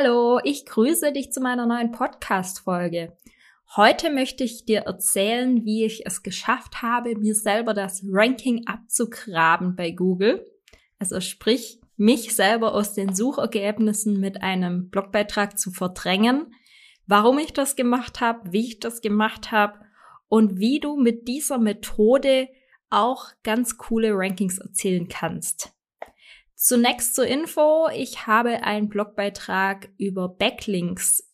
Hallo, ich grüße dich zu meiner neuen Podcast-Folge. Heute möchte ich dir erzählen, wie ich es geschafft habe, mir selber das Ranking abzugraben bei Google. Also sprich, mich selber aus den Suchergebnissen mit einem Blogbeitrag zu verdrängen, warum ich das gemacht habe, wie ich das gemacht habe und wie du mit dieser Methode auch ganz coole Rankings erzielen kannst. Zunächst zur Info. Ich habe einen Blogbeitrag über Backlinks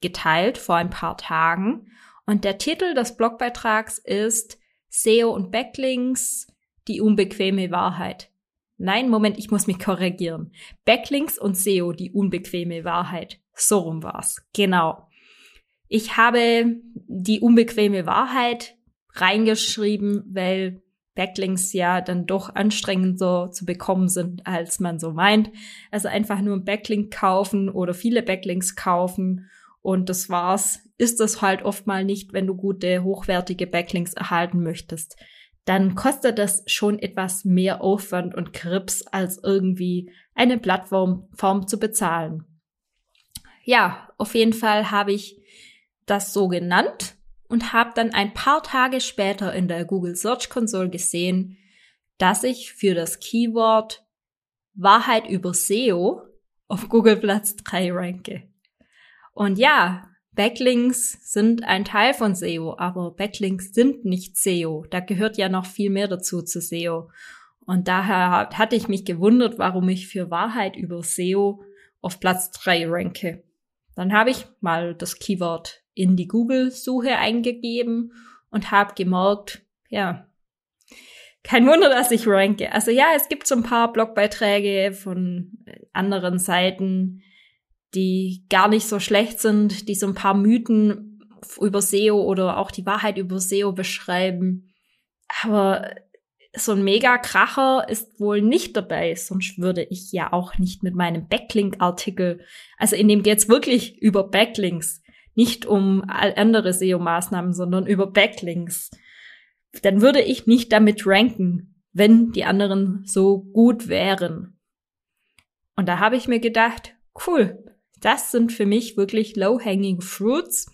geteilt vor ein paar Tagen. Und der Titel des Blogbeitrags ist SEO und Backlinks, die unbequeme Wahrheit. Nein, Moment, ich muss mich korrigieren. Backlinks und SEO, die unbequeme Wahrheit. So rum war's. Genau. Ich habe die unbequeme Wahrheit reingeschrieben, weil Backlinks ja dann doch anstrengender zu bekommen sind, als man so meint. Also einfach nur ein Backlink kaufen oder viele Backlinks kaufen und das war's. Ist das halt oft mal nicht, wenn du gute, hochwertige Backlinks erhalten möchtest. Dann kostet das schon etwas mehr Aufwand und Krips, als irgendwie eine Plattform zu bezahlen. Ja, auf jeden Fall habe ich das so genannt und habe dann ein paar Tage später in der Google Search Console gesehen, dass ich für das Keyword Wahrheit über SEO auf Google Platz 3 ranke. Und ja, Backlinks sind ein Teil von SEO, aber Backlinks sind nicht SEO. Da gehört ja noch viel mehr dazu zu SEO. Und daher hatte ich mich gewundert, warum ich für Wahrheit über SEO auf Platz 3 ranke. Dann habe ich mal das Keyword in die Google-Suche eingegeben und habe gemerkt, ja, kein Wunder, dass ich ranke. Also ja, es gibt so ein paar Blogbeiträge von anderen Seiten, die gar nicht so schlecht sind, die so ein paar Mythen über SEO oder auch die Wahrheit über SEO beschreiben. Aber so ein Mega-Kracher ist wohl nicht dabei, sonst würde ich ja auch nicht mit meinem Backlink-Artikel, also in dem geht's wirklich über Backlinks, nicht um andere SEO-Maßnahmen, sondern über Backlinks, dann würde ich nicht damit ranken, wenn die anderen so gut wären. Und da habe ich mir gedacht, cool, das sind für mich wirklich low-hanging fruits.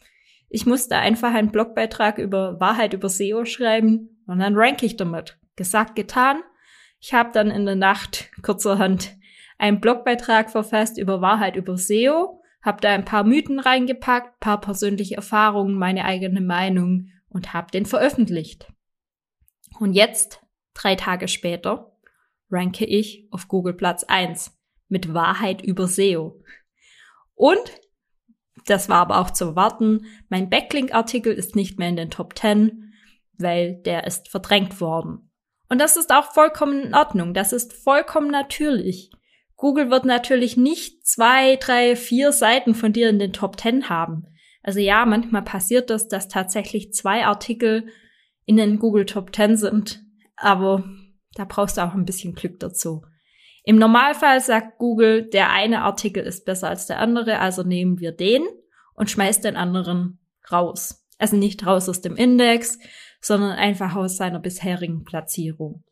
Ich musste einfach einen Blogbeitrag über Wahrheit über SEO schreiben und dann rank ich damit. Gesagt, getan. Ich habe dann in der Nacht kurzerhand einen Blogbeitrag verfasst über Wahrheit über SEO habe da ein paar Mythen reingepackt, paar persönliche Erfahrungen, meine eigene Meinung und habe den veröffentlicht. Und jetzt, drei Tage später, ranke ich auf Google Platz 1 mit Wahrheit über SEO. Und, das war aber auch zu erwarten, mein Backlink-Artikel ist nicht mehr in den Top 10, weil der ist verdrängt worden. Und das ist auch vollkommen in Ordnung, das ist vollkommen natürlich. Google wird natürlich nicht zwei, drei, vier Seiten von dir in den Top Ten haben. Also ja, manchmal passiert das, dass tatsächlich zwei Artikel in den Google Top Ten sind, aber da brauchst du auch ein bisschen Glück dazu. Im Normalfall sagt Google, der eine Artikel ist besser als der andere, also nehmen wir den und schmeißt den anderen raus. Also nicht raus aus dem Index, sondern einfach aus seiner bisherigen Platzierung.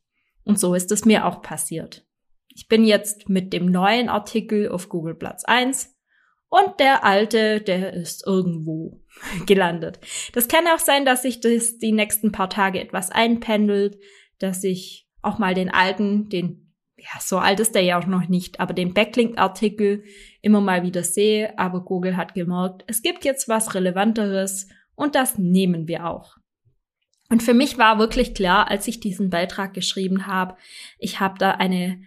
Und so ist es mir auch passiert. Ich bin jetzt mit dem neuen Artikel auf Google Platz 1 und der alte, der ist irgendwo gelandet. Das kann auch sein, dass sich das die nächsten paar Tage etwas einpendelt, dass ich auch mal den alten, den, ja, so alt ist der ja auch noch nicht, aber den Backlink-Artikel immer mal wieder sehe. Aber Google hat gemerkt, es gibt jetzt was Relevanteres und das nehmen wir auch. Und für mich war wirklich klar, als ich diesen Beitrag geschrieben habe, ich habe da eine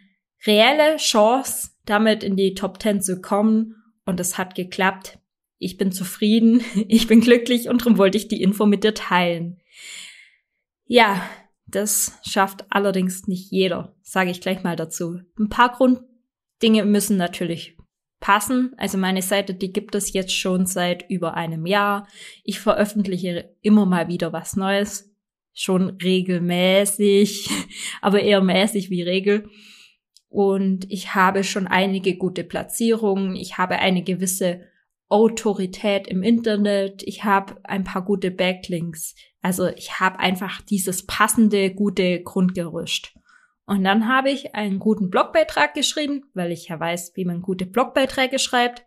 reelle Chance, damit in die Top 10 zu kommen. Und es hat geklappt. Ich bin zufrieden, ich bin glücklich und darum wollte ich die Info mit dir teilen. Ja, das schafft allerdings nicht jeder, sage ich gleich mal dazu. Ein paar Grund, Dinge müssen natürlich passen. Also meine Seite, die gibt es jetzt schon seit über einem Jahr. Ich veröffentliche immer mal wieder was Neues. Schon regelmäßig, aber eher mäßig wie Regel. Und ich habe schon einige gute Platzierungen. Ich habe eine gewisse Autorität im Internet. Ich habe ein paar gute Backlinks. Also ich habe einfach dieses passende, gute Grundgerüst. Und dann habe ich einen guten Blogbeitrag geschrieben, weil ich ja weiß, wie man gute Blogbeiträge schreibt.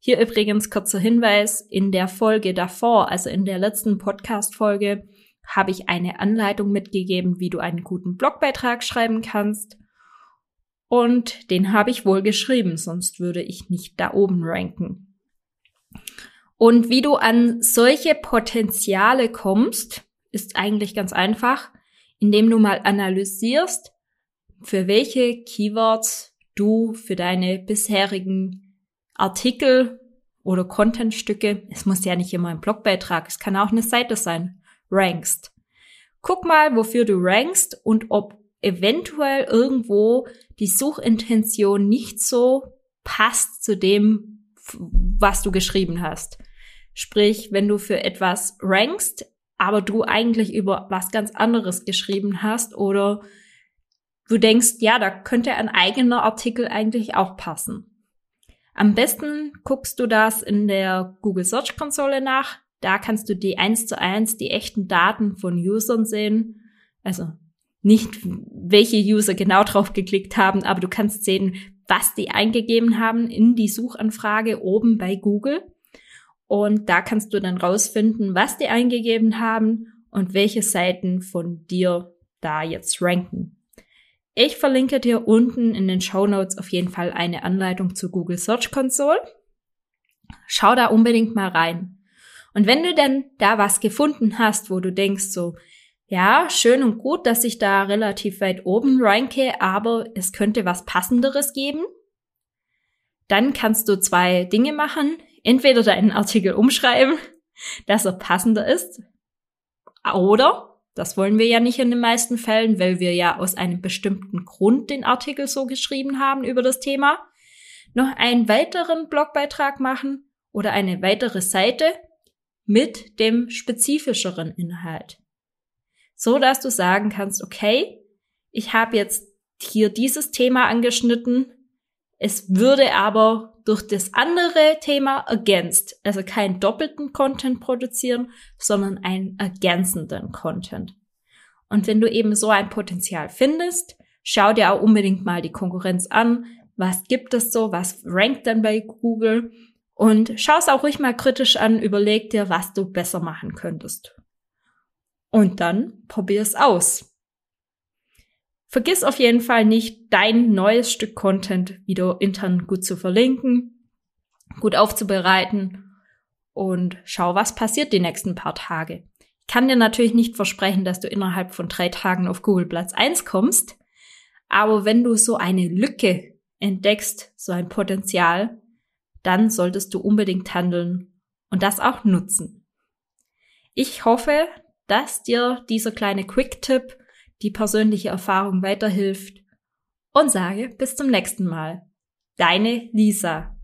Hier übrigens kurzer Hinweis, in der Folge davor, also in der letzten Podcast-Folge, habe ich eine Anleitung mitgegeben, wie du einen guten Blogbeitrag schreiben kannst. Und den habe ich wohl geschrieben, sonst würde ich nicht da oben ranken. Und wie du an solche Potenziale kommst, ist eigentlich ganz einfach, indem du mal analysierst, für welche Keywords du für deine bisherigen Artikel oder Contentstücke, es muss ja nicht immer ein Blogbeitrag, es kann auch eine Seite sein, rankst. Guck mal, wofür du rankst und ob eventuell irgendwo die Suchintention nicht so passt zu dem, was du geschrieben hast. Sprich, wenn du für etwas rankst, aber du eigentlich über was ganz anderes geschrieben hast oder du denkst, ja, da könnte ein eigener Artikel eigentlich auch passen. Am besten guckst du das in der Google Search Konsole nach. Da kannst du die eins zu eins die echten Daten von Usern sehen. Also nicht, welche User genau drauf geklickt haben, aber du kannst sehen, was die eingegeben haben in die Suchanfrage oben bei Google. Und da kannst du dann rausfinden, was die eingegeben haben und welche Seiten von dir da jetzt ranken. Ich verlinke dir unten in den Show Notes auf jeden Fall eine Anleitung zur Google Search Console. Schau da unbedingt mal rein. Und wenn du denn da was gefunden hast, wo du denkst so, ja, schön und gut, dass ich da relativ weit oben ranke, aber es könnte was passenderes geben, dann kannst du zwei Dinge machen. Entweder deinen Artikel umschreiben, dass er passender ist, oder das wollen wir ja nicht in den meisten Fällen, weil wir ja aus einem bestimmten Grund den Artikel so geschrieben haben über das Thema. Noch einen weiteren Blogbeitrag machen oder eine weitere Seite mit dem spezifischeren Inhalt. So dass du sagen kannst, okay, ich habe jetzt hier dieses Thema angeschnitten, es würde aber durch das andere Thema ergänzt. Also keinen doppelten Content produzieren, sondern einen ergänzenden Content. Und wenn du eben so ein Potenzial findest, schau dir auch unbedingt mal die Konkurrenz an. Was gibt es so? Was rankt denn bei Google? Und schau es auch ruhig mal kritisch an, überleg dir, was du besser machen könntest. Und dann probier es aus. Vergiss auf jeden Fall nicht, dein neues Stück Content wieder intern gut zu verlinken, gut aufzubereiten und schau, was passiert die nächsten paar Tage. Ich kann dir natürlich nicht versprechen, dass du innerhalb von drei Tagen auf Google Platz 1 kommst, aber wenn du so eine Lücke entdeckst, so ein Potenzial, dann solltest du unbedingt handeln und das auch nutzen. Ich hoffe, dass dir dieser kleine Quick-Tipp die persönliche Erfahrung weiterhilft und sage bis zum nächsten Mal. Deine Lisa.